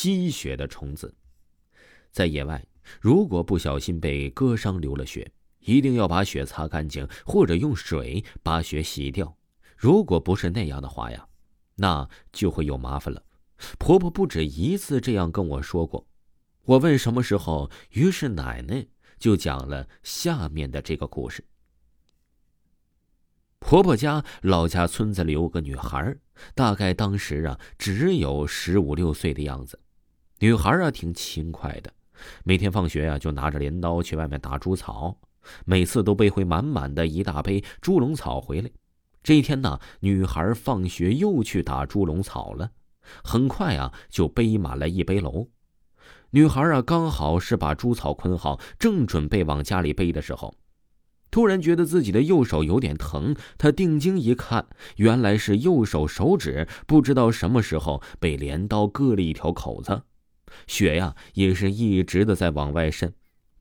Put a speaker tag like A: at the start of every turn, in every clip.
A: 吸血的虫子。在野外，如果不小心被割伤流了血，一定要把血擦干净，或者用水把血洗掉。如果不是那样的话呀，那就会有麻烦了。婆婆不止一次这样跟我说过。我问什么时候，于是奶奶就讲了下面的这个故事。婆婆家老家村子里有个女孩，大概当时啊只有十五六岁的样子。女孩啊挺勤快的，每天放学呀就拿着镰刀去外面打猪草，每次都背回满满的一大杯猪笼草回来。这一天呢，女孩放学又去打猪笼草了，很快啊就背满了一背篓。女孩啊刚好是把猪草捆好，正准备往家里背的时候。突然觉得自己的右手有点疼，她定睛一看，原来是右手手指不知道什么时候被镰刀割了一条口子，血呀也是一直的在往外渗，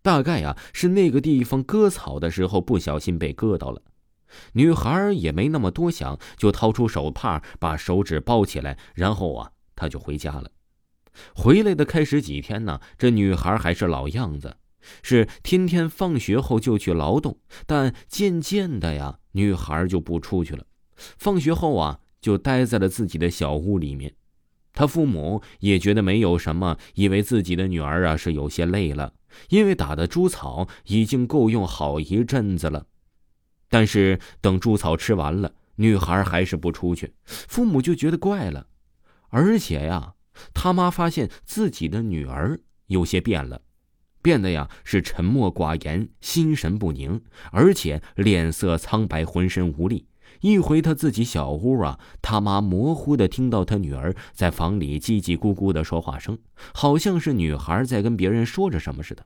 A: 大概呀是那个地方割草的时候不小心被割到了。女孩也没那么多想，就掏出手帕把手指包起来，然后啊她就回家了。回来的开始几天呢，这女孩还是老样子。是天天放学后就去劳动，但渐渐的呀，女孩就不出去了。放学后啊，就待在了自己的小屋里面。他父母也觉得没有什么，以为自己的女儿啊是有些累了，因为打的猪草已经够用好一阵子了。但是等猪草吃完了，女孩还是不出去，父母就觉得怪了。而且呀，他妈发现自己的女儿有些变了。变得呀是沉默寡言、心神不宁，而且脸色苍白、浑身无力。一回他自己小屋啊，他妈模糊的听到他女儿在房里叽叽咕咕的说话声，好像是女孩在跟别人说着什么似的。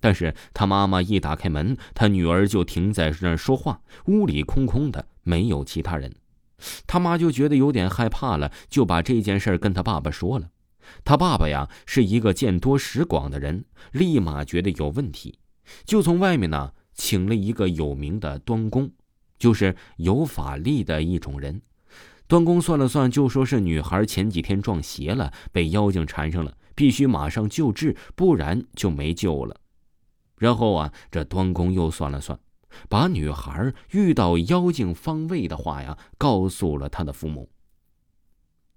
A: 但是他妈妈一打开门，他女儿就停在那儿说话，屋里空空的，没有其他人。他妈就觉得有点害怕了，就把这件事跟他爸爸说了。他爸爸呀是一个见多识广的人，立马觉得有问题，就从外面呢请了一个有名的端公，就是有法力的一种人。端公算了算，就说是女孩前几天撞邪了，被妖精缠上了，必须马上救治，不然就没救了。然后啊，这端公又算了算，把女孩遇到妖精方位的话呀，告诉了他的父母。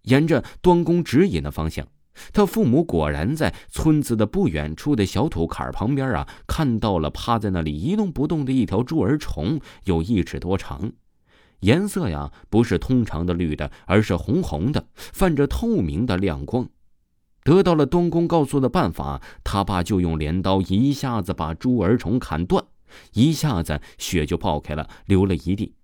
A: 沿着端公指引的方向。他父母果然在村子的不远处的小土坎旁边啊，看到了趴在那里一动不动的一条猪儿虫，有一尺多长，颜色呀不是通常的绿的，而是红红的，泛着透明的亮光。得到了东公告诉的办法，他爸就用镰刀一下子把猪儿虫砍断，一下子血就爆开了，流了一地。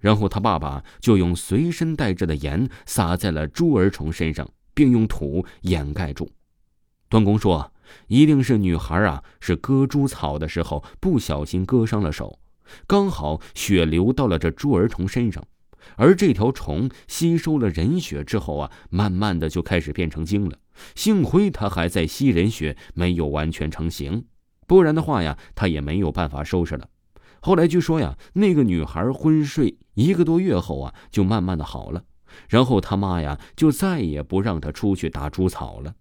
A: 然后他爸爸就用随身带着的盐撒在了猪儿虫身上。并用土掩盖住。端公说：“一定是女孩啊，是割猪草的时候不小心割伤了手，刚好血流到了这猪儿虫身上，而这条虫吸收了人血之后啊，慢慢的就开始变成精了。幸亏它还在吸人血，没有完全成型，不然的话呀，它也没有办法收拾了。后来据说呀，那个女孩昏睡一个多月后啊，就慢慢的好了。”然后他妈呀，就再也不让他出去打猪草了。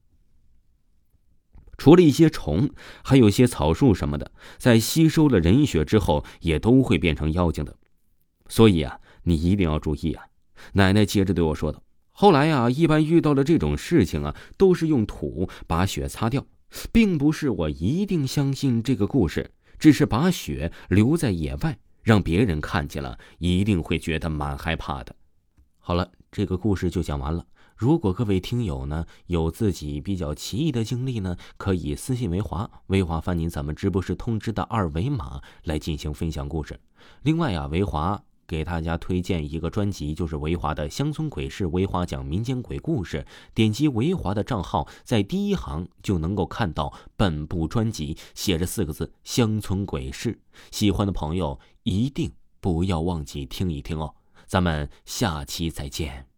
A: 除了一些虫，还有些草树什么的，在吸收了人血之后，也都会变成妖精的。所以啊，你一定要注意啊！奶奶接着对我说道：“后来呀，一般遇到了这种事情啊，都是用土把血擦掉，并不是我一定相信这个故事，只是把血留在野外，让别人看见了，一定会觉得蛮害怕的。”好了。这个故事就讲完了。如果各位听友呢有自己比较奇异的经历呢，可以私信维华，维华发您咱们直播室通知的二维码来进行分享故事。另外啊，维华给大家推荐一个专辑，就是维华的《乡村鬼事》，维华讲民间鬼故事。点击维华的账号，在第一行就能够看到本部专辑，写着四个字“乡村鬼事”。喜欢的朋友一定不要忘记听一听哦。咱们下期再见。